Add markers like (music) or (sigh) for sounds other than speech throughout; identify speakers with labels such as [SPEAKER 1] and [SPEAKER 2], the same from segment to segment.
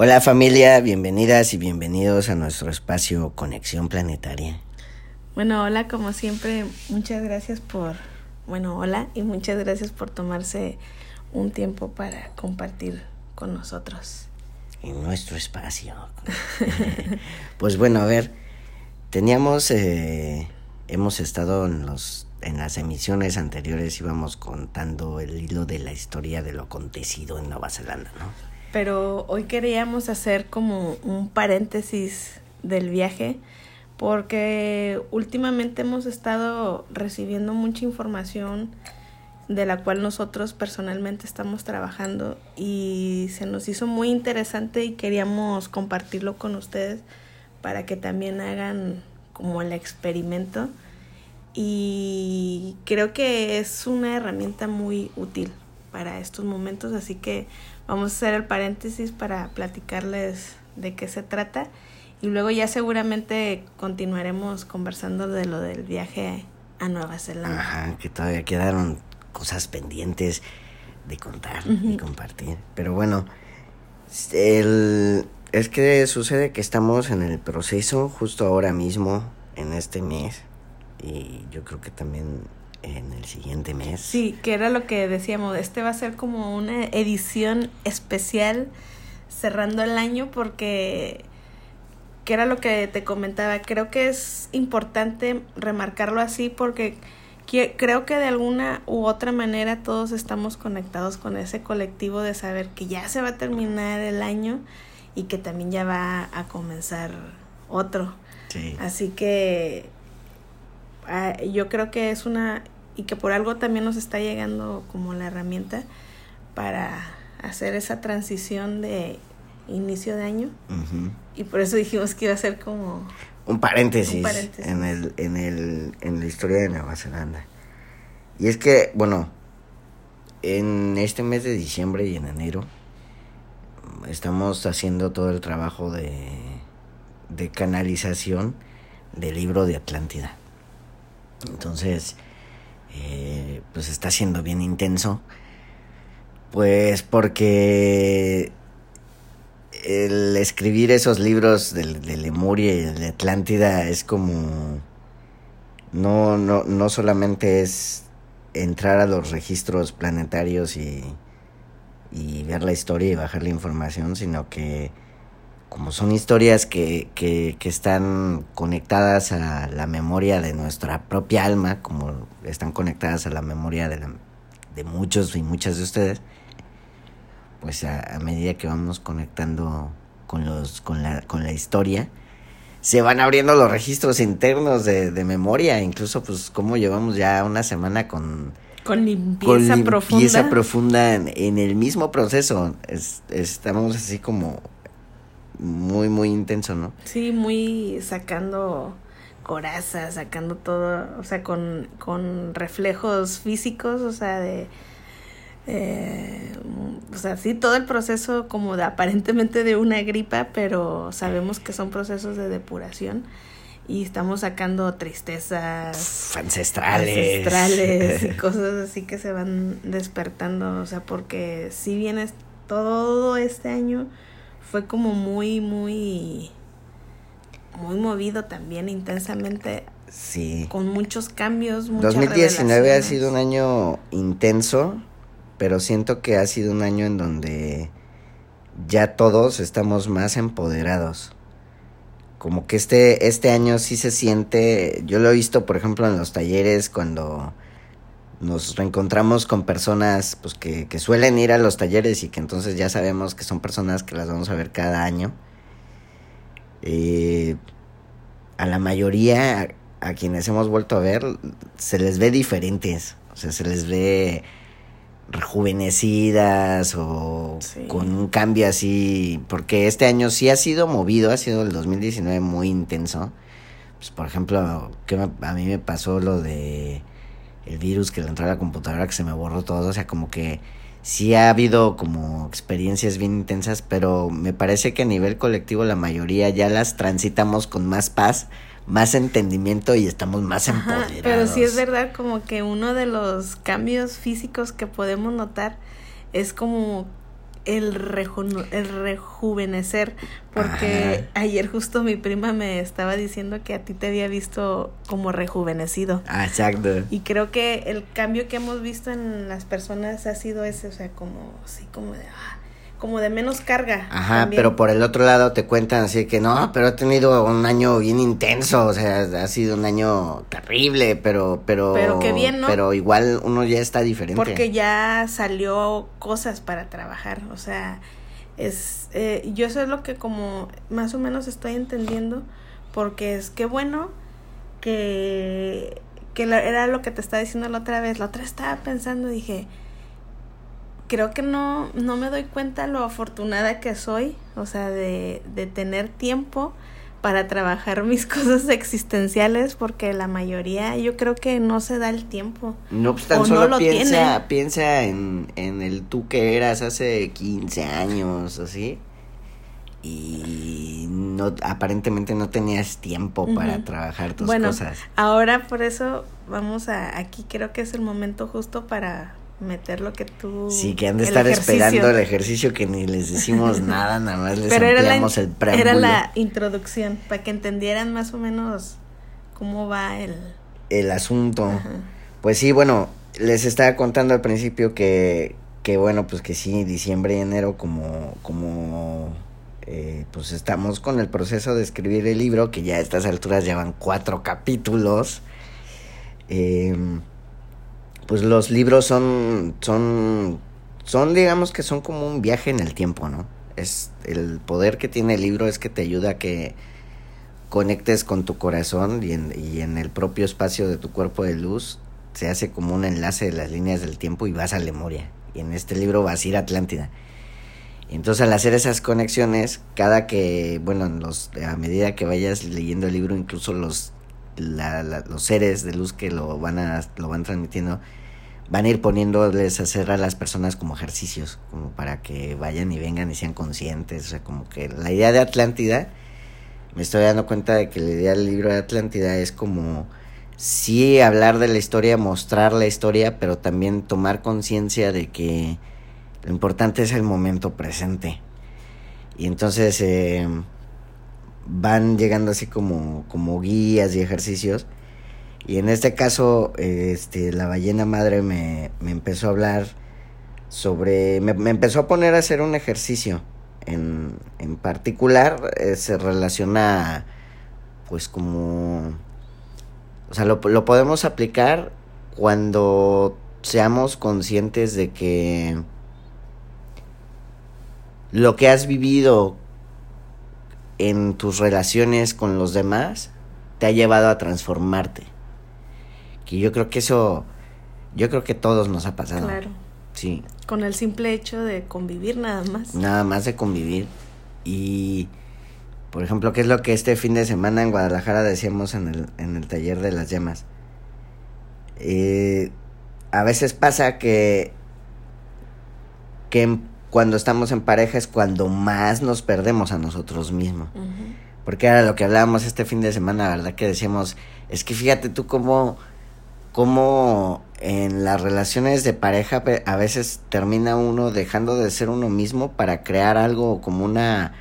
[SPEAKER 1] Hola familia, bienvenidas y bienvenidos a nuestro espacio Conexión Planetaria.
[SPEAKER 2] Bueno, hola, como siempre, muchas gracias por, bueno, hola y muchas gracias por tomarse un tiempo para compartir con nosotros.
[SPEAKER 1] En nuestro espacio. (laughs) pues bueno, a ver, teníamos, eh, hemos estado en los, en las emisiones anteriores íbamos contando el hilo de la historia de lo acontecido en Nueva Zelanda, ¿no?
[SPEAKER 2] Pero hoy queríamos hacer como un paréntesis del viaje porque últimamente hemos estado recibiendo mucha información de la cual nosotros personalmente estamos trabajando y se nos hizo muy interesante y queríamos compartirlo con ustedes para que también hagan como el experimento. Y creo que es una herramienta muy útil para estos momentos así que Vamos a hacer el paréntesis para platicarles de qué se trata y luego ya seguramente continuaremos conversando de lo del viaje a Nueva Zelanda.
[SPEAKER 1] Ajá, que todavía quedaron cosas pendientes de contar y compartir. Pero bueno, el, es que sucede que estamos en el proceso justo ahora mismo, en este mes, y yo creo que también en el siguiente mes.
[SPEAKER 2] Sí, que era lo que decíamos, este va a ser como una edición especial cerrando el año porque que era lo que te comentaba, creo que es importante remarcarlo así porque creo que de alguna u otra manera todos estamos conectados con ese colectivo de saber que ya se va a terminar el año y que también ya va a comenzar otro. Sí. Así que Ah, yo creo que es una, y que por algo también nos está llegando como la herramienta para hacer esa transición de inicio de año. Y por eso dijimos que iba a ser como...
[SPEAKER 1] Un paréntesis, En, el, en, el, en la historia de Nueva Zelanda. Y es que, bueno, en este mes de diciembre y en enero estamos haciendo todo el trabajo de, de canalización del libro de Atlántida. Entonces, eh, pues está siendo bien intenso. Pues porque el escribir esos libros de, de Lemuria y de Atlántida es como... No, no, no solamente es entrar a los registros planetarios y, y ver la historia y bajar la información, sino que como son historias que, que, que, están conectadas a la memoria de nuestra propia alma, como están conectadas a la memoria de, la, de muchos y muchas de ustedes, pues a, medida que vamos conectando con, los, con, la, con la historia, se van abriendo los registros internos de, de memoria, incluso pues como llevamos ya una semana con...
[SPEAKER 2] Con limpieza, con limpieza
[SPEAKER 1] profunda. en, en, el mismo proceso. Es, estamos así como muy, muy intenso, ¿no?
[SPEAKER 2] Sí, muy sacando coraza, sacando todo, o sea, con, con reflejos físicos, o sea, de... Eh, o sea, sí, todo el proceso como de aparentemente de una gripa, pero sabemos que son procesos de depuración y estamos sacando tristezas
[SPEAKER 1] ancestrales,
[SPEAKER 2] ancestrales y (laughs) cosas así que se van despertando, o sea, porque si vienes todo este año fue como muy, muy, muy movido también intensamente.
[SPEAKER 1] Sí.
[SPEAKER 2] Con muchos cambios.
[SPEAKER 1] 2019 ha sido un año intenso, pero siento que ha sido un año en donde ya todos estamos más empoderados. Como que este, este año sí se siente, yo lo he visto por ejemplo en los talleres cuando nos reencontramos con personas pues que, que, suelen ir a los talleres y que entonces ya sabemos que son personas que las vamos a ver cada año. Eh, a la mayoría, a, quienes hemos vuelto a ver, se les ve diferentes. O sea, se les ve rejuvenecidas o con un cambio así. Porque este año sí ha sido movido, ha sido el 2019 muy intenso. Pues, por ejemplo, que a mí me pasó lo de el virus que le entró a la computadora que se me borró todo, o sea, como que sí ha habido como experiencias bien intensas, pero me parece que a nivel colectivo la mayoría ya las transitamos con más paz, más entendimiento y estamos más empoderados.
[SPEAKER 2] Pero sí es verdad como que uno de los cambios físicos que podemos notar es como el, el rejuvenecer, porque ayer justo mi prima me estaba diciendo que a ti te había visto como rejuvenecido.
[SPEAKER 1] Ah, exacto.
[SPEAKER 2] Y creo que el cambio que hemos visto en las personas ha sido ese, o sea, como, sí, como de, ah, como de menos carga.
[SPEAKER 1] Ajá, pero por el otro lado te cuentan así que no, pero ha tenido un año bien intenso, o sea, ha sido un año terrible, pero pero
[SPEAKER 2] pero qué bien, ¿no?
[SPEAKER 1] Pero igual uno ya está diferente.
[SPEAKER 2] Porque ya salió cosas para trabajar, o sea, es eh, yo eso es lo que como más o menos estoy entendiendo, porque es que bueno que que era lo que te estaba diciendo la otra vez, la otra estaba pensando, dije, creo que no, no me doy cuenta lo afortunada que soy, o sea, de, de tener tiempo para trabajar (laughs) mis cosas existenciales porque la mayoría yo creo que no se da el tiempo.
[SPEAKER 1] No, pues tan solo piensa, piensa en, en el tú que eras hace 15 años, así. Y no, aparentemente no tenías tiempo para trabajar tus bueno, cosas.
[SPEAKER 2] Ahora por eso vamos a, aquí creo que es el momento justo para meter lo que tú...
[SPEAKER 1] Sí, que han de estar esperando el ejercicio que ni les decimos (laughs) nada, nada más les Pero era la, el
[SPEAKER 2] Era la introducción, para que entendieran más o menos cómo va el...
[SPEAKER 1] El asunto. Pues sí, bueno, les estaba contando al principio que, que bueno, pues que sí, diciembre y enero como... como eh, pues estamos con el proceso de escribir el libro, que ya a estas alturas llevan cuatro capítulos. Eh, pues los libros son, son, son, digamos que son como un viaje en el tiempo, ¿no? Es el poder que tiene el libro es que te ayuda a que conectes con tu corazón y en, y en el propio espacio de tu cuerpo de luz se hace como un enlace de las líneas del tiempo y vas a Lemuria. Y en este libro vas a ir a Atlántida. Entonces al hacer esas conexiones, cada que, bueno, los, a medida que vayas leyendo el libro, incluso los, los seres de luz que lo van, a, lo van transmitiendo, van a ir poniéndoles a hacer a las personas como ejercicios, como para que vayan y vengan y sean conscientes. O sea, como que la idea de Atlántida, me estoy dando cuenta de que la idea del libro de Atlántida es como sí hablar de la historia, mostrar la historia, pero también tomar conciencia de que lo importante es el momento presente. Y entonces eh, van llegando así como, como guías y ejercicios y en este caso, este, la ballena madre me, me empezó a hablar sobre, me, empezó a poner a hacer un ejercicio. En, en particular, eh, se relaciona, pues como, o sea, lo, lo podemos aplicar cuando seamos conscientes de que lo que has vivido en tus relaciones con los demás te ha llevado a transformarte. Que yo creo que eso, yo creo que todos nos ha pasado. Claro. Sí.
[SPEAKER 2] Con el simple hecho de convivir nada más.
[SPEAKER 1] Nada más de convivir. Y, por ejemplo, ¿qué es lo que este fin de semana en Guadalajara decíamos en el, en el taller de las llamas? Eh, a veces pasa que, que cuando estamos en pareja es cuando más nos perdemos a nosotros mismos. Porque era lo que hablábamos este fin de semana, ¿verdad? Que decíamos, es que fíjate tú cómo cómo en las relaciones de pareja a veces termina uno dejando de ser uno mismo para crear algo como una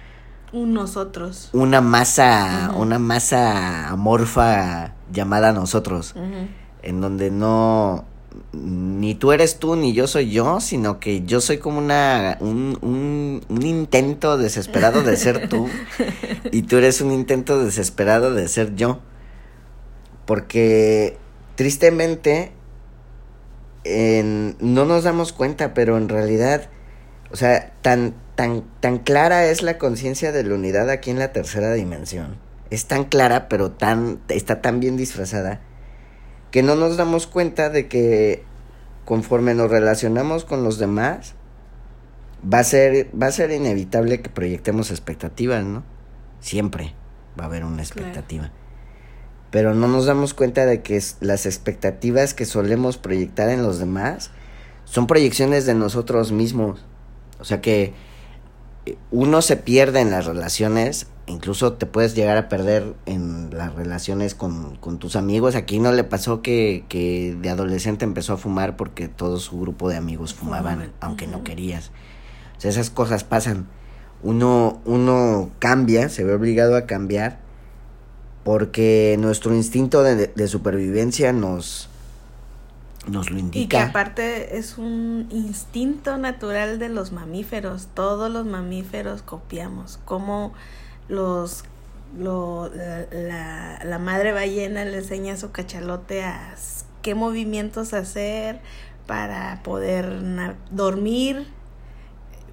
[SPEAKER 2] un nosotros
[SPEAKER 1] una masa una masa amorfa llamada nosotros en donde no ni tú eres tú ni yo soy yo sino que yo soy como una un, un, un intento desesperado de ser tú (laughs) y tú eres un intento desesperado de ser yo porque tristemente no nos damos cuenta, pero en realidad, o sea, tan, tan, tan clara es la conciencia de la unidad aquí en la tercera dimensión. Es tan clara, pero tan, está tan bien disfrazada, que no nos damos cuenta de que conforme nos relacionamos con los demás, va a ser, va a ser inevitable que proyectemos expectativas, ¿no? Siempre va a haber una expectativa pero no nos damos cuenta de que las expectativas que solemos proyectar en los demás son proyecciones de nosotros mismos. O sea que eh, uno se pierde en las relaciones, incluso te puedes llegar a perder en las relaciones con, con tus amigos. Aquí no le pasó que, que, de adolescente empezó a fumar porque todo su grupo de amigos fumaban, aunque no querías. O sea, esas cosas pasan. Uno, uno cambia, se ve obligado a cambiar porque nuestro instinto de, de supervivencia nos, nos lo indica. Y
[SPEAKER 2] que aparte es un instinto natural de los mamíferos. Todos los mamíferos copiamos. Como los lo, la, la, madre ballena le enseña a su cachalote a qué movimientos hacer para poder dormir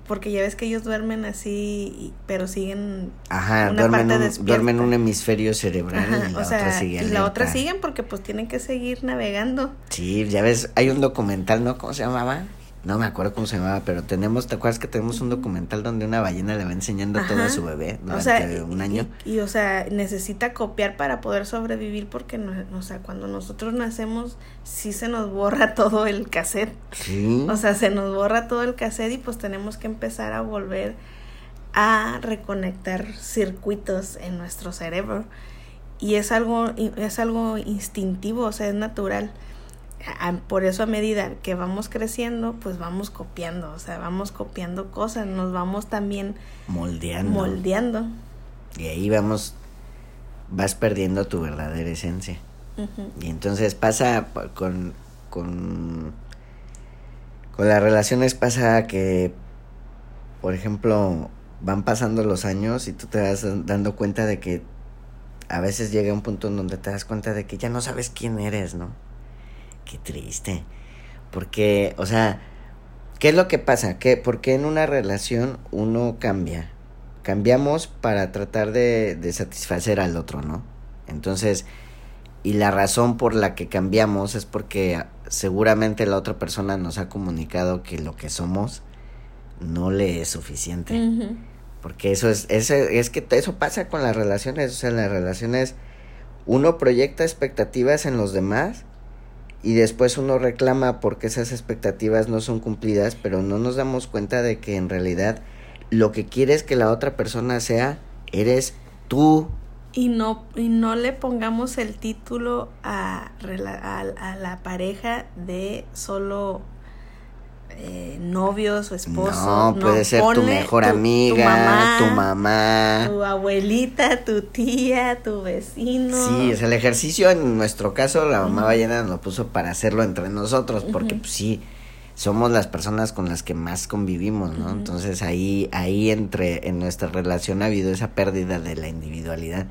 [SPEAKER 2] porque ya ves que ellos duermen así, pero siguen
[SPEAKER 1] Ajá, una duermen, parte un, duermen un hemisferio cerebral y la otra sigue
[SPEAKER 2] Y la otra siguen porque pues tienen que seguir navegando.
[SPEAKER 1] Sí, ya ves, hay un documental, ¿no? ¿Cómo se llamaba? No me acuerdo cómo se llamaba, pero tenemos, ¿te acuerdas que tenemos un documental donde una ballena le va enseñando todo a su bebé durante un año?
[SPEAKER 2] Y, o sea, necesita copiar para poder sobrevivir porque, no, o sea, cuando nosotros nacemos, sí se nos borra (laughs) todo el cassette. Sí. O sea, se nos borra todo el cassette y pues tenemos que empezar a volver a reconectar circuitos en nuestro cerebro. Y es algo, es algo instintivo, o sea, es natural por eso a medida que vamos creciendo, pues vamos copiando, o sea, vamos copiando cosas, nos vamos también
[SPEAKER 1] moldeando.
[SPEAKER 2] Moldeando.
[SPEAKER 1] Y ahí vamos, vas perdiendo tu verdadera esencia. Y entonces pasa con, con, con las relaciones, pasa que, por ejemplo, van pasando los años y tú te vas dando cuenta de que a veces llega un punto en donde te das cuenta de que ya no sabes quién eres, ¿no? Qué triste. Porque, o sea, ¿qué es lo que pasa? ¿Qué, ¿Por qué en una relación uno cambia? Cambiamos para tratar de, de satisfacer al otro, ¿no? Entonces, y la razón por la que cambiamos es porque seguramente la otra persona nos ha comunicado que lo que somos no le es suficiente. Porque eso es, es, es que eso pasa con las relaciones, o sea, en las relaciones uno proyecta expectativas en los demás y después uno reclama porque esas expectativas no son cumplidas, pero no nos damos cuenta de que en realidad lo que quieres que la otra persona sea, eres tú.
[SPEAKER 2] Y no, y no le pongamos el título a, a, a la pareja de solo eh, novios o esposos.
[SPEAKER 1] No, puede ser tu mejor amiga, tu mamá,
[SPEAKER 2] tu abuelita, tu tía, tu vecino.
[SPEAKER 1] Sí, es el ejercicio en nuestro caso la mamá ballena nos lo puso para hacerlo entre nosotros, porque pues sí, somos las personas con las que más convivimos, ¿no? Entonces ahí, ahí entre, en nuestra relación ha habido esa pérdida de la individualidad.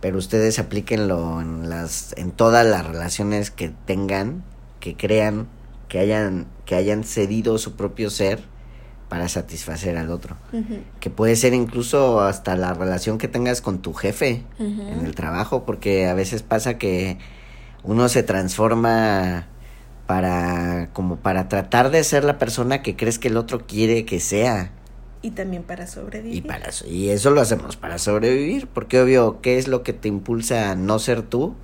[SPEAKER 1] Pero ustedes aplíquenlo en las, en todas las relaciones que tengan, que crean que hayan, que hayan cedido su propio ser para satisfacer al otro. Que puede ser incluso hasta la relación que tengas con tu jefe en el trabajo, porque a veces pasa que uno se transforma para como para tratar de ser la persona que crees que el otro quiere que sea.
[SPEAKER 2] Y también para sobrevivir.
[SPEAKER 1] Y, para, y eso lo hacemos para sobrevivir, porque obvio, ¿qué es lo que te impulsa a no ser tú?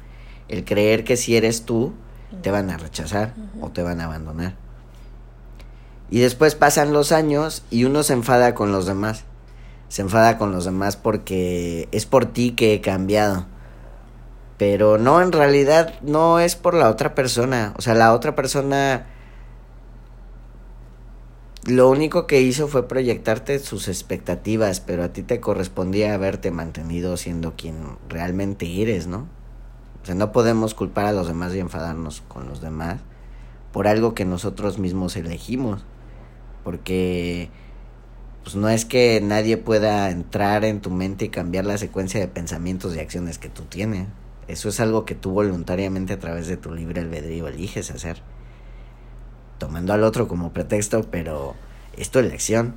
[SPEAKER 1] El creer que si eres tú, te van a rechazar o te van a abandonar. Y después pasan los años y uno se enfada con los demás. Se enfada con los demás porque es por ti que he cambiado. Pero no, en realidad no es por la otra persona. O sea, la otra persona lo único que hizo fue proyectarte sus expectativas, pero a ti te correspondía haberte mantenido siendo quien realmente eres, ¿no? No podemos culpar a los demás y enfadarnos con los demás por algo que nosotros mismos elegimos. Porque pues no es que nadie pueda entrar en tu mente y cambiar la secuencia de pensamientos y acciones que tú tienes. Eso es algo que tú voluntariamente a través de tu libre albedrío eliges hacer. Tomando al otro como pretexto, pero es tu elección.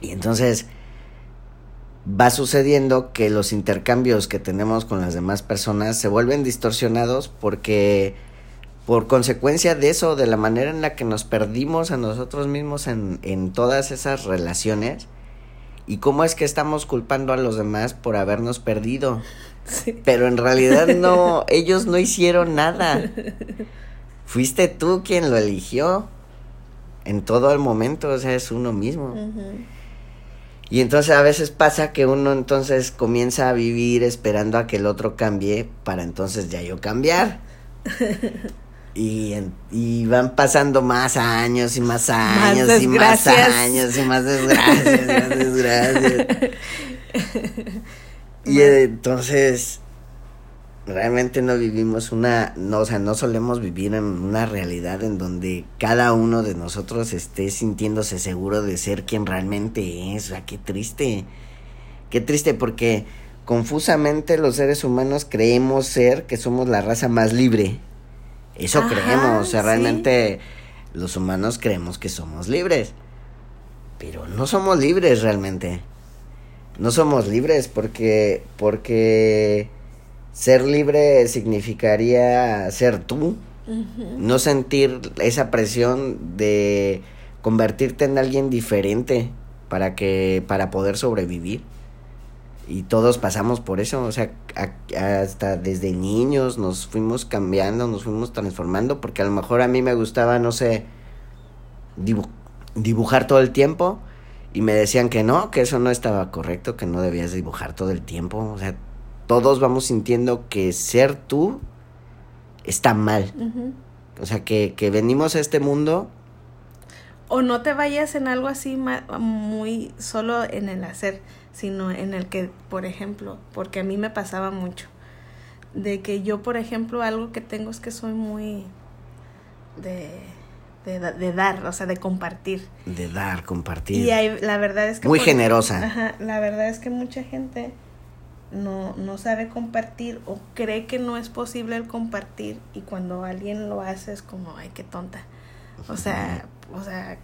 [SPEAKER 1] Y entonces va sucediendo que los intercambios que tenemos con las demás personas se vuelven distorsionados porque por consecuencia de eso, de la manera en la que nos perdimos a nosotros mismos en, en todas esas relaciones, y cómo es que estamos culpando a los demás por habernos perdido. Pero en realidad no, (laughs) ellos no hicieron nada. Fuiste tú quien lo eligió. En todo el momento, o sea, es uno mismo. Y entonces a veces pasa que uno entonces comienza a vivir esperando a que el otro cambie para entonces ya yo cambiar. (laughs) Y, y van pasando más años y más años y más años y más desgracias y más desgracias. (laughs) y entonces realmente no vivimos una, no, o sea, no solemos vivir en una realidad en donde cada uno de nosotros esté sintiéndose seguro de ser quien realmente es. O sea, qué triste. Qué triste porque confusamente los seres humanos creemos ser que somos la raza más libre. Eso creemos, o sea, realmente los humanos creemos que somos libres. Pero no somos libres realmente. No somos libres porque porque ser libre significaría ser tú, no sentir esa presión de convertirte en alguien diferente para que para poder sobrevivir. Y todos pasamos por eso, o sea, hasta desde niños nos fuimos cambiando, nos fuimos transformando, porque a lo mejor a mí me gustaba, no sé, dibujar todo el tiempo y me decían que no, que eso no estaba correcto, que no debías dibujar todo el tiempo, o sea, todos vamos sintiendo que ser tú está mal. O sea, que, que venimos a este mundo.
[SPEAKER 2] O no te vayas en algo así muy solo en el hacer, sino en el que, por ejemplo, porque a mí me pasaba mucho, de que yo, por ejemplo, algo que tengo es que soy muy de, de, dar, o sea, de compartir.
[SPEAKER 1] De dar, compartir.
[SPEAKER 2] Y la verdad es que...
[SPEAKER 1] Muy generosa.
[SPEAKER 2] Ajá, la verdad es que mucha gente no, no sabe compartir o cree que no es posible el compartir y cuando alguien lo hace es como, ay, qué tonta. O sea, o sea,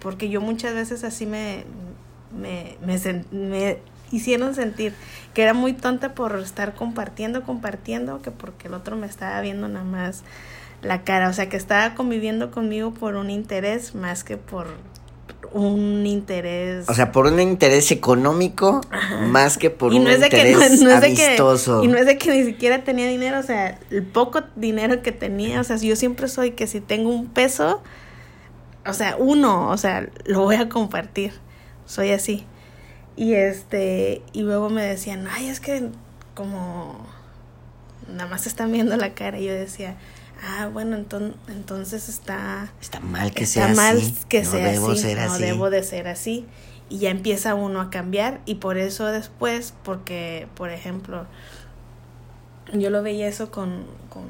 [SPEAKER 2] porque yo muchas veces así me, me, me, me hicieron sentir que era muy tonta por estar compartiendo, compartiendo, que porque el otro me estaba viendo nada más la cara, o sea, que estaba conviviendo conmigo por un interés más que por un interés.
[SPEAKER 1] O sea, por un interés económico más que por un interés amistoso.
[SPEAKER 2] y no es de que ni siquiera tenía dinero, o sea, el poco dinero que tenía, o sea, yo siempre soy que si tengo un peso, o sea, uno, o sea, lo voy a compartir. Soy así. Y este, y luego me decían, ay, es que como nada más están viendo la cara. Y yo decía, ah, bueno, entonces, entonces está...
[SPEAKER 1] Está mal que sea mal así.
[SPEAKER 2] que no sea debo así, ser no debo de ser así. Y ya empieza uno a cambiar y por eso después, porque, por ejemplo, yo lo veía eso con, con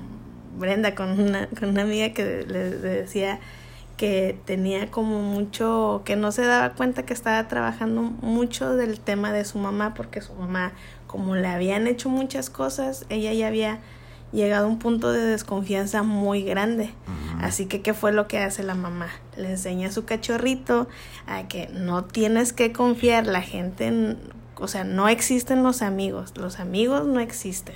[SPEAKER 2] Brenda, con una, con una amiga que le, decía que tenía como mucho, que no se daba cuenta que estaba trabajando mucho del tema de su mamá, porque su mamá, como le habían hecho muchas cosas, ella ya había llegado a un punto de desconfianza muy grande. Así que, ¿qué fue lo que hace la mamá? Le enseña a su cachorrito a que no tienes que confiar, la gente, o sea, no existen los amigos, los amigos no existen.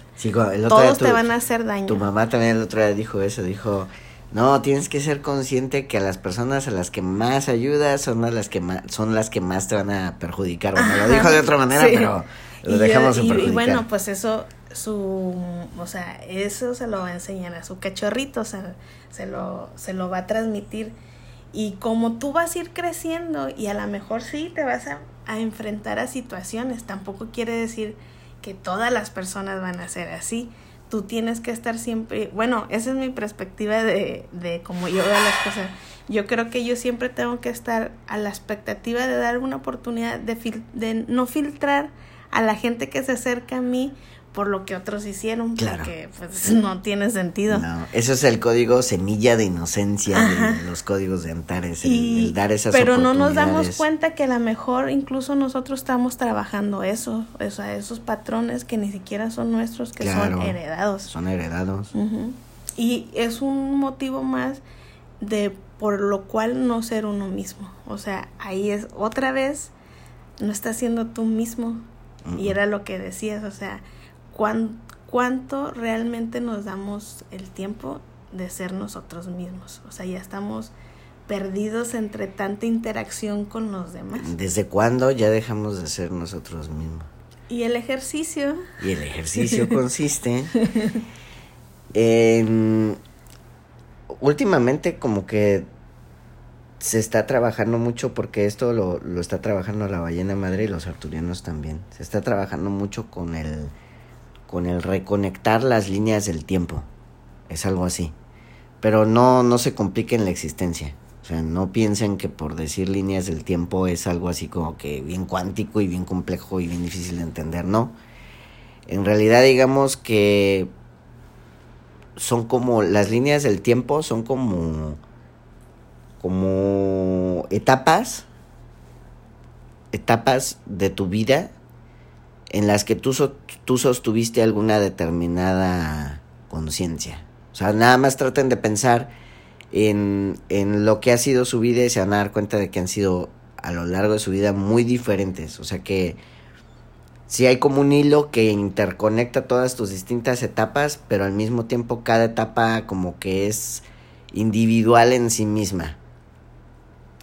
[SPEAKER 2] Todos te van a hacer daño.
[SPEAKER 1] Tu mamá también el otro día dijo eso, dijo, no, tienes que ser consciente que a las personas a las que más ayudas son a las que más, son las que más te van a perjudicar. Bueno, lo dijo de otra manera, pero lo dejamos en perjudicar.
[SPEAKER 2] Y bueno, pues eso su, o sea, eso se lo va a enseñar a su cachorrito, o sea, se lo, se lo va a transmitir. Y como tú vas a ir creciendo y a lo mejor sí te vas a, enfrentar a situaciones, tampoco quiere decir que todas las personas van a ser así. Tú tienes que estar siempre, bueno, esa es mi perspectiva de, de cómo yo veo las cosas. Yo creo que yo siempre tengo que estar a la expectativa de dar una oportunidad de, de no filtrar a la gente que se acerca a mí por lo que otros hicieron, claro. porque pues (laughs) no tiene sentido. No,
[SPEAKER 1] eso es el código semilla de inocencia de los códigos de Antares, el, dar esas
[SPEAKER 2] Pero no nos damos cuenta que a lo mejor incluso nosotros estamos trabajando eso, o sea, esos patrones que ni siquiera son nuestros, que son heredados.
[SPEAKER 1] Son heredados.
[SPEAKER 2] Y es un motivo más de por lo cual no ser uno mismo. O sea, ahí es otra vez, no estás siendo tú mismo. Y era lo que decías, o sea, cuánto realmente nos damos el tiempo de ser nosotros mismos. O sea, ya estamos perdidos entre tanta interacción con los demás.
[SPEAKER 1] ¿Desde cuándo ya dejamos de ser nosotros mismos?
[SPEAKER 2] Y el ejercicio.
[SPEAKER 1] Y el ejercicio (laughs) consiste en... Últimamente como que se está trabajando mucho porque esto lo, lo está trabajando la ballena madre y los arturianos también. Se está trabajando mucho con el con el reconectar las líneas del tiempo. Es algo así. pero no, no se compliquen la existencia. O sea, no piensen que por decir líneas del tiempo es algo así como que bien cuántico y bien complejo y bien difícil de entender, no. En realidad digamos que son como las líneas del tiempo son como como etapas etapas de tu vida en las que tú, tú sostuviste alguna determinada conciencia. O sea, nada más traten de pensar en, en lo que ha sido su vida y se van a dar cuenta de que han sido a lo largo de su vida muy diferentes. O sea que si hay como un hilo que interconecta todas tus distintas etapas, pero al mismo tiempo cada etapa como que es individual en sí misma.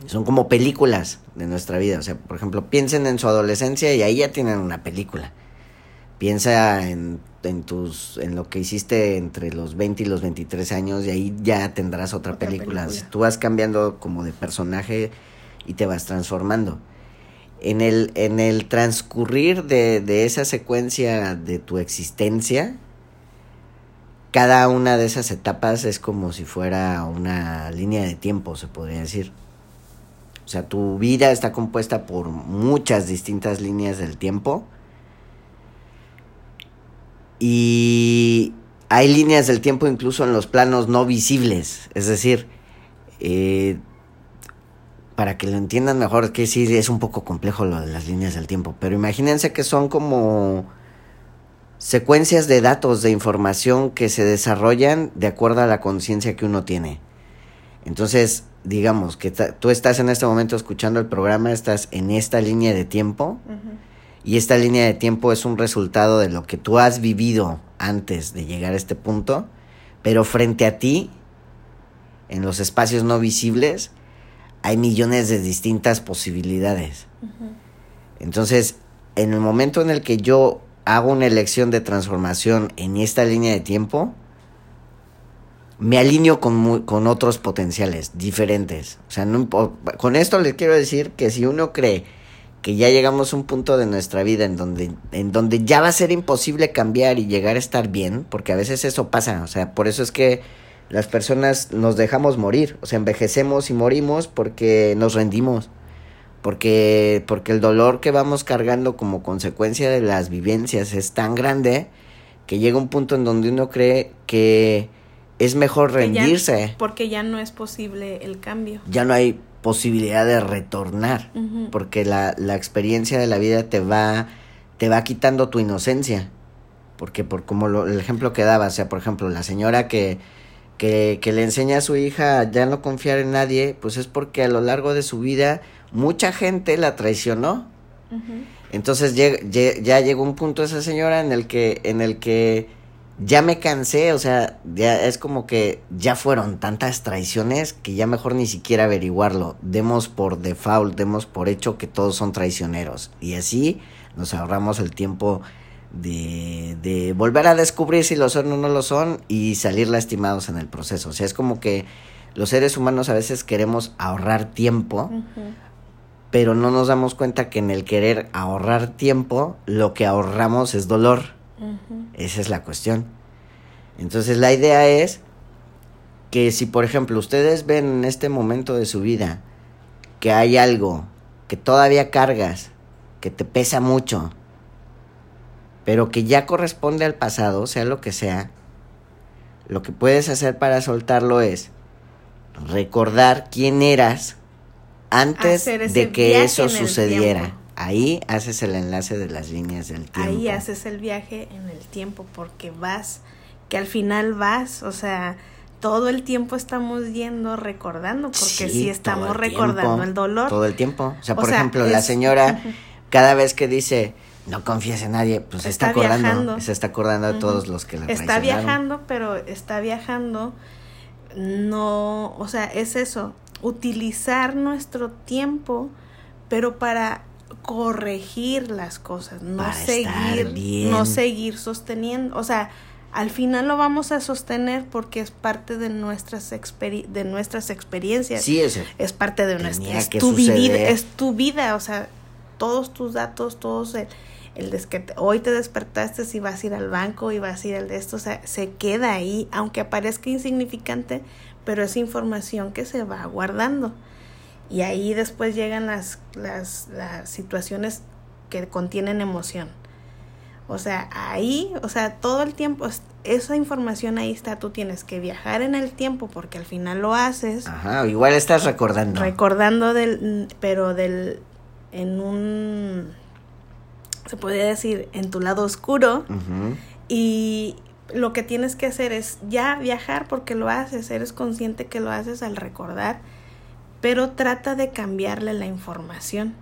[SPEAKER 1] Son como películas de nuestra vida. O sea, por ejemplo, piensen en su adolescencia y ahí ya tienen una película. Piensa en, en, tus, en lo que hiciste entre los 20 y los 23 años y ahí ya tendrás otra, película. Tú vas cambiando como de personaje y te vas transformando. En el, en el transcurrir de, de esa secuencia de tu existencia, cada una de esas etapas es como si fuera una línea de tiempo, se podría decir. O sea, tu vida está compuesta por muchas distintas líneas del tiempo. Y hay líneas del tiempo incluso en los planos no visibles. Es decir, eh, para que lo entiendan mejor, que sí es un poco complejo lo de las líneas del tiempo. Pero imagínense que son como secuencias de datos, de información que se desarrollan de acuerdo a la conciencia que uno tiene. Entonces, digamos que tú estás en este momento escuchando el programa, estás en esta línea de tiempo y esta línea de tiempo es un resultado de lo que tú has vivido antes de llegar a este punto, pero frente a ti, en los espacios no visibles, hay millones de distintas posibilidades. Entonces, en el momento en el que yo hago una elección de transformación en esta línea de tiempo, me alineo con, con otros potenciales diferentes. O sea, no, con esto les quiero decir que si uno cree que ya llegamos a un punto de nuestra vida en donde, en donde ya va a ser imposible cambiar y llegar a estar bien, porque a veces eso pasa, o sea, por eso es que las personas nos dejamos morir, o sea, envejecemos y morimos porque nos rendimos, porque, porque el dolor que vamos cargando como consecuencia de las vivencias es tan grande que llega un punto en donde uno cree que es mejor rendirse.
[SPEAKER 2] porque ya no es posible el cambio.
[SPEAKER 1] Ya no hay posibilidad de retornar, porque la, la, experiencia de la vida te va, te va quitando tu inocencia. Porque por como lo, el ejemplo que daba, o sea, por ejemplo, la señora que, que, que le enseña a su hija ya no confiar en nadie, pues es porque a lo largo de su vida mucha gente la traicionó. Entonces ya, ya llegó un punto esa señora en el que, en el que ya me cansé, o sea, ya es como que ya fueron tantas traiciones que ya mejor ni siquiera averiguarlo. Demos por default, demos por hecho que todos son traicioneros. Y así nos ahorramos el tiempo de, de volver a descubrir si lo son o no lo son y salir lastimados en el proceso. O sea, es como que los seres humanos a veces queremos ahorrar tiempo, pero no nos damos cuenta que en el querer ahorrar tiempo, lo que ahorramos es dolor. Esa es la cuestión. Entonces la idea es que si por ejemplo ustedes ven en este momento de su vida que hay algo que todavía cargas, que te pesa mucho, pero que ya corresponde al pasado, sea lo que sea, lo que puedes hacer para soltarlo es recordar quién eras antes de que eso sucediera. Ahí haces el enlace de las líneas del tiempo.
[SPEAKER 2] Ahí haces el viaje en el tiempo porque vas, que al final vas, o sea, todo el tiempo estamos yendo recordando, porque sí, estamos recordando el dolor.
[SPEAKER 1] Todo el tiempo. O sea, por ejemplo, la señora, (laughs) cada vez que dice, no confíes en nadie, pues se está, acordando, se está acordando de todos los que la
[SPEAKER 2] Está viajando, pero está viajando, no, o sea, es eso, utilizar nuestro tiempo, pero para corregir las cosas, no seguir, no seguir sosteniendo, o sea, al final lo vamos a sostener porque es parte de nuestras de nuestras experiencias.
[SPEAKER 1] Sí, es,
[SPEAKER 2] es parte de nuestra es tu vida, es tu vida, o sea, todos tus datos, todos el de que hoy te despertaste y vas a ir al banco y vas a ir al de esto, o sea, se queda ahí, aunque aparezca insignificante, pero es información que se va guardando. Y ahí después llegan las, las, las situaciones que contienen emoción. O sea, ahí, o sea, todo el tiempo, esa información ahí está, tú tienes que viajar en el tiempo porque al final lo haces.
[SPEAKER 1] Ajá, igual estás recordando.
[SPEAKER 2] Recordando del, pero del, en un, se podría decir, en tu lado oscuro. Y lo que tienes que hacer es ya viajar porque lo haces, eres consciente que lo haces al recordar, pero trata de cambiarle la información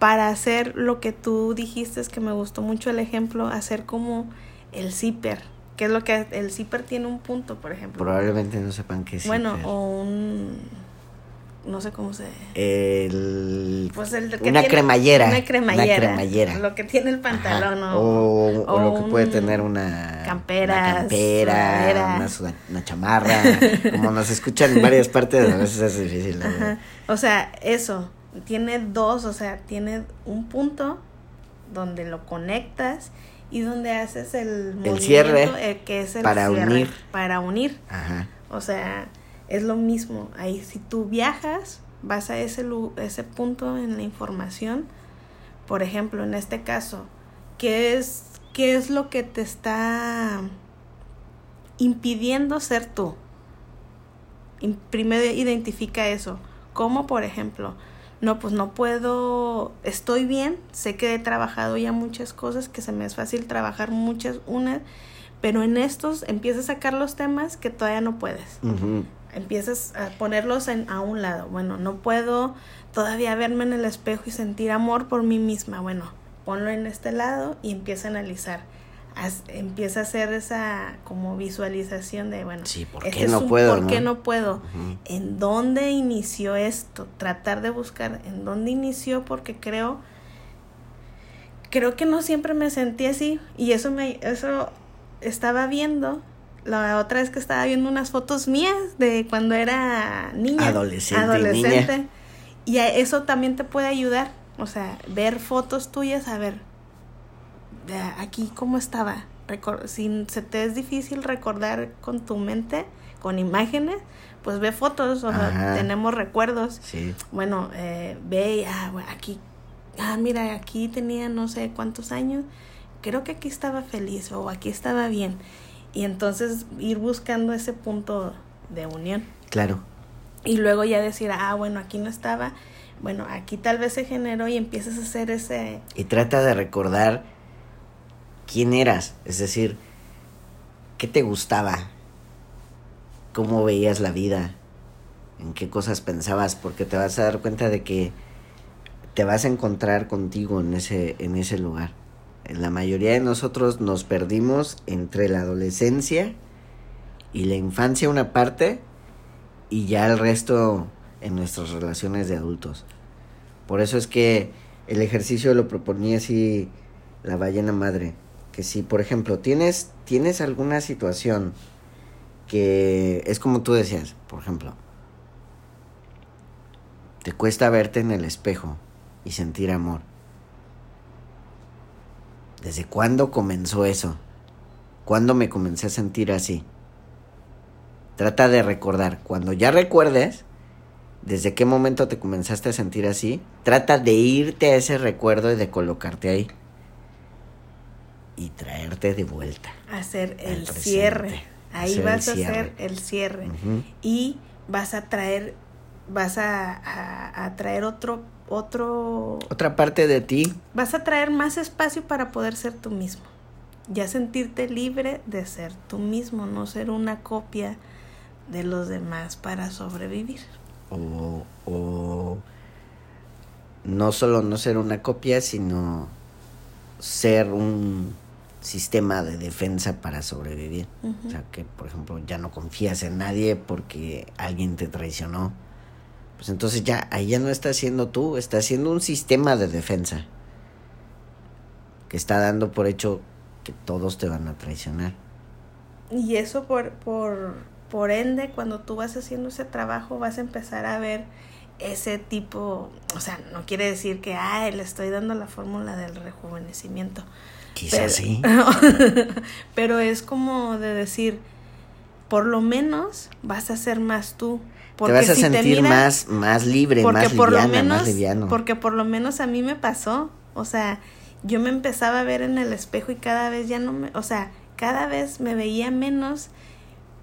[SPEAKER 2] para hacer lo que tú dijiste, es que me gustó mucho el ejemplo, hacer como el zipper. ¿Qué es lo que el zipper tiene un punto, por ejemplo?
[SPEAKER 1] Probablemente no sepan qué es
[SPEAKER 2] Bueno, o un no sé cómo se
[SPEAKER 1] el pues el que una cremallera
[SPEAKER 2] una cremallera. lo que tiene el pantalón
[SPEAKER 1] o, o, lo que puede tener una
[SPEAKER 2] campera
[SPEAKER 1] una, campera, una, chamarra. Como nos escuchan en varias partes a veces es difícil
[SPEAKER 2] o sea eso tiene dos, o sea, tiene un punto donde lo conectas y donde haces el,
[SPEAKER 1] el cierre
[SPEAKER 2] eh, que es el
[SPEAKER 1] para unir.
[SPEAKER 2] para unir. Ajá. o sea es lo mismo. Ahí si tú viajas vas a ese ese punto en la información. Por ejemplo en este caso qué es qué es lo que te está impidiendo ser tú primero identifica eso. Como por ejemplo no, pues no puedo, estoy bien, sé que he trabajado ya muchas cosas, que se me es fácil trabajar muchas, unas, pero en estos empiezas a sacar los temas que todavía no puedes. Empiezas a ponerlos en, a un lado. Bueno, no puedo todavía verme en el espejo y sentir amor por mí misma. Bueno, ponlo en este lado y empieza a analizar empieza a hacer esa como visualización de, bueno,
[SPEAKER 1] sí, ¿por este qué no puedo?
[SPEAKER 2] ¿Por qué no puedo? ¿En dónde inició esto? Tratar de buscar en dónde inició porque creo creo que no siempre me sentí así y eso me eso estaba viendo la otra vez que estaba viendo unas fotos mías de cuando era niña,
[SPEAKER 1] adolescente, adolescente
[SPEAKER 2] y, y eso también te puede ayudar, o sea, ver fotos tuyas, a ver, aquí cómo estaba. si se te es difícil recordar con tu mente, con imágenes, pues ve fotos, o sea, tenemos recuerdos.
[SPEAKER 1] Sí.
[SPEAKER 2] Bueno, eh, ve, ah, aquí, ah, mira, aquí tenía no sé cuántos años, creo que aquí estaba feliz o aquí estaba bien. Y entonces ir buscando ese punto de unión.
[SPEAKER 1] Claro.
[SPEAKER 2] Y luego ya decir, ah, bueno, aquí no estaba, bueno, aquí tal vez se generó y empiezas a hacer ese...
[SPEAKER 1] Y trata de recordar quién eras, es decir, qué te gustaba, cómo veías la vida, en qué cosas pensabas, porque te vas a dar cuenta de que te vas a encontrar contigo en ese, en ese lugar. La mayoría de nosotros nos perdimos entre la adolescencia y la infancia una parte y ya el resto en nuestras relaciones de adultos. Por eso es que el ejercicio lo proponía así la ballena madre que si, por ejemplo, tienes, tienes alguna situación que es como tú decías, por ejemplo, te cuesta verte en el espejo y sentir amor. ¿Desde cuándo comenzó eso? ¿Cuándo me comencé a sentir así? Trata de recordar. Cuando ya recuerdes, desde qué momento te comenzaste a sentir así, trata de irte a ese recuerdo y de colocarte ahí y traerte de vuelta.
[SPEAKER 2] Hacer el cierre. Ahí vas a hacer el cierre. Y vas a traer, vas a, a, traer otro, otro...
[SPEAKER 1] Otra parte de ti.
[SPEAKER 2] Vas a traer más espacio para poder ser tú mismo. Ya sentirte libre de ser tú mismo, no ser una copia de los demás para sobrevivir.
[SPEAKER 1] O, o no solo no ser una copia, sino ser un sistema de defensa para sobrevivir. O sea, que por ejemplo ya no confías en nadie porque alguien te traicionó. Pues entonces ya, ahí ya no estás siendo tú, estás siendo un sistema de defensa. Que está dando por hecho que todos te van a traicionar.
[SPEAKER 2] Y eso por, por, por ende, cuando tú vas haciendo ese trabajo, vas a empezar a ver ese tipo, o sea, no quiere decir que, ah, le estoy dando la fórmula del rejuvenecimiento.
[SPEAKER 1] Quizás sí. (laughs)
[SPEAKER 2] pero es como de decir, por lo menos vas a ser más tú.
[SPEAKER 1] Porque te vas a sentir más, más libre, más por liviana, lo menos, más liviano.
[SPEAKER 2] Porque por lo menos a mí me pasó. O sea, yo me empezaba a ver en el espejo y cada vez ya no me, o sea, cada vez me veía menos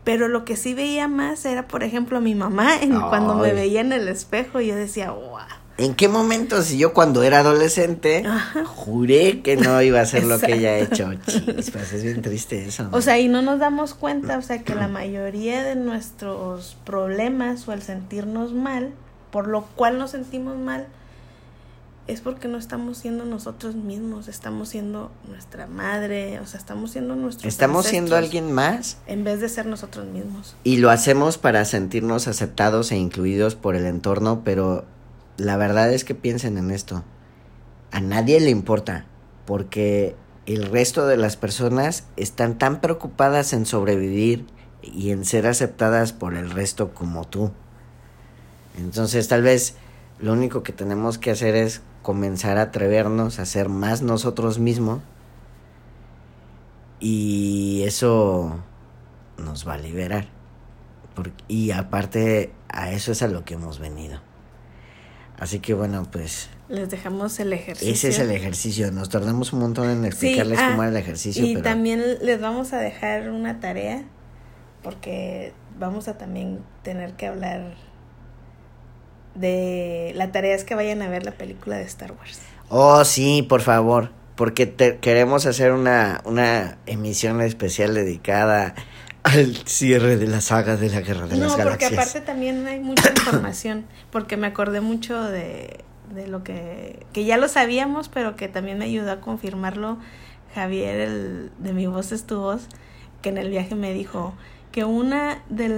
[SPEAKER 2] pero lo que sí veía más era, por ejemplo, a mi mamá en, cuando me veía en el espejo y yo decía, wow.
[SPEAKER 1] ¿En qué momento, si yo cuando era adolescente, juré que no iba a hacer lo que ella ha hecho? Chispas, es bien triste eso.
[SPEAKER 2] O sea, y no nos damos cuenta, o sea, que la mayoría de nuestros problemas o al sentirnos mal, por lo cual nos sentimos mal, es porque no estamos siendo nosotros mismos, estamos siendo nuestra madre, o sea, estamos siendo nuestros
[SPEAKER 1] Estamos siendo alguien más.
[SPEAKER 2] En vez de ser nosotros mismos.
[SPEAKER 1] Y lo hacemos para sentirnos aceptados e incluidos por el entorno, pero la verdad es que piensen en esto. A nadie le importa, porque el resto de las personas están tan preocupadas en sobrevivir y en ser aceptadas por el resto como tú. Entonces tal vez lo único que tenemos que hacer es comenzar a atrevernos a ser más nosotros mismos y eso nos va a liberar. y aparte a eso es a lo que hemos venido. Así que bueno, pues...
[SPEAKER 2] Les dejamos el ejercicio.
[SPEAKER 1] Ese es el ejercicio. Nos tardamos un montón en explicarles cómo era el ah, ejercicio.
[SPEAKER 2] Y también les vamos a dejar una tarea porque vamos a también tener que hablar de la tarea es que vayan a ver la película de Star Wars.
[SPEAKER 1] Oh, sí, por favor, porque queremos hacer una, una emisión especial dedicada al cierre de la saga de la Guerra de las Galaxias. No,
[SPEAKER 2] porque aparte también hay mucha información, porque me acordé mucho de, de lo que, que ya lo sabíamos, pero que también me ayudó a confirmarlo Javier, el, de mi voz es tu voz, que en el viaje me dijo que una de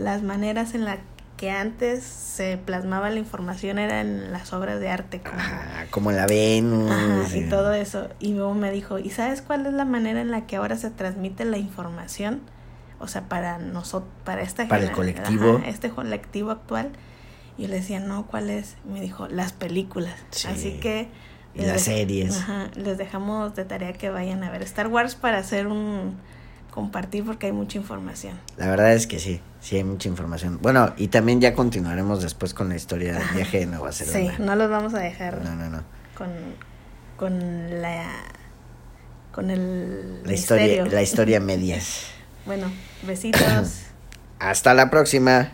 [SPEAKER 2] las maneras en la que antes se plasmaba la información era en las obras de arte.
[SPEAKER 1] Como, ah, como la Venus.
[SPEAKER 2] y todo eso. Y luego me dijo, ¿y sabes cuál es la manera en la que ahora se transmite la información? O sea, para nosotros, para esta
[SPEAKER 1] Para el colectivo.
[SPEAKER 2] este colectivo actual. Y yo le decía, no, ¿cuál es? me dijo, las películas. Así que...
[SPEAKER 1] Y las series.
[SPEAKER 2] les dejamos de tarea que vayan a ver Star Wars para hacer un compartir porque hay mucha información.
[SPEAKER 1] La verdad es que sí, sí hay mucha información. Bueno, y también ya continuaremos después con la historia del viaje de Nueva Zelanda.
[SPEAKER 2] Sí, no los vamos a dejar.
[SPEAKER 1] No, no, no.
[SPEAKER 2] Con, con la con el
[SPEAKER 1] la historia la historia medias. (laughs)
[SPEAKER 2] bueno, besitos.
[SPEAKER 1] Hasta la próxima.